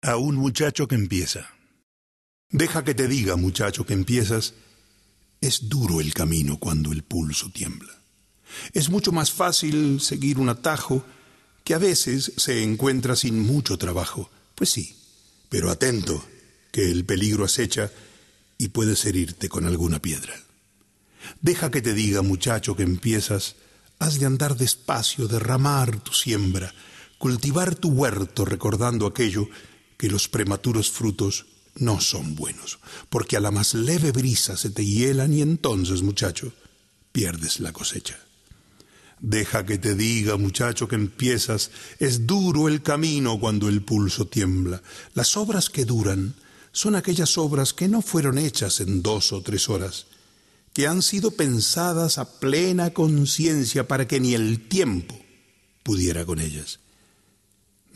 A un muchacho que empieza. Deja que te diga, muchacho, que empiezas. Es duro el camino cuando el pulso tiembla. Es mucho más fácil seguir un atajo que a veces se encuentra sin mucho trabajo. Pues sí, pero atento, que el peligro acecha y puedes herirte con alguna piedra. Deja que te diga, muchacho, que empiezas, has de andar despacio, derramar tu siembra, cultivar tu huerto recordando aquello que los prematuros frutos no son buenos, porque a la más leve brisa se te hielan y entonces, muchacho, pierdes la cosecha. Deja que te diga, muchacho, que empiezas, es duro el camino cuando el pulso tiembla. Las obras que duran son aquellas obras que no fueron hechas en dos o tres horas, que han sido pensadas a plena conciencia para que ni el tiempo pudiera con ellas.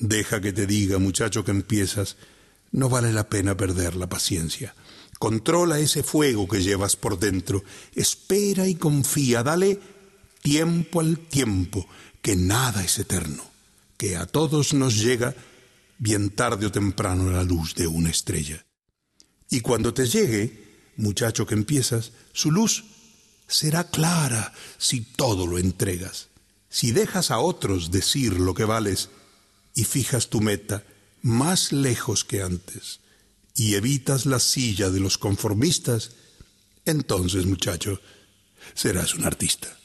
Deja que te diga, muchacho, que empiezas, no vale la pena perder la paciencia. Controla ese fuego que llevas por dentro, espera y confía, dale tiempo al tiempo, que nada es eterno, que a todos nos llega bien tarde o temprano la luz de una estrella. Y cuando te llegue, muchacho que empiezas, su luz será clara si todo lo entregas. Si dejas a otros decir lo que vales, y fijas tu meta más lejos que antes y evitas la silla de los conformistas, entonces, muchacho, serás un artista.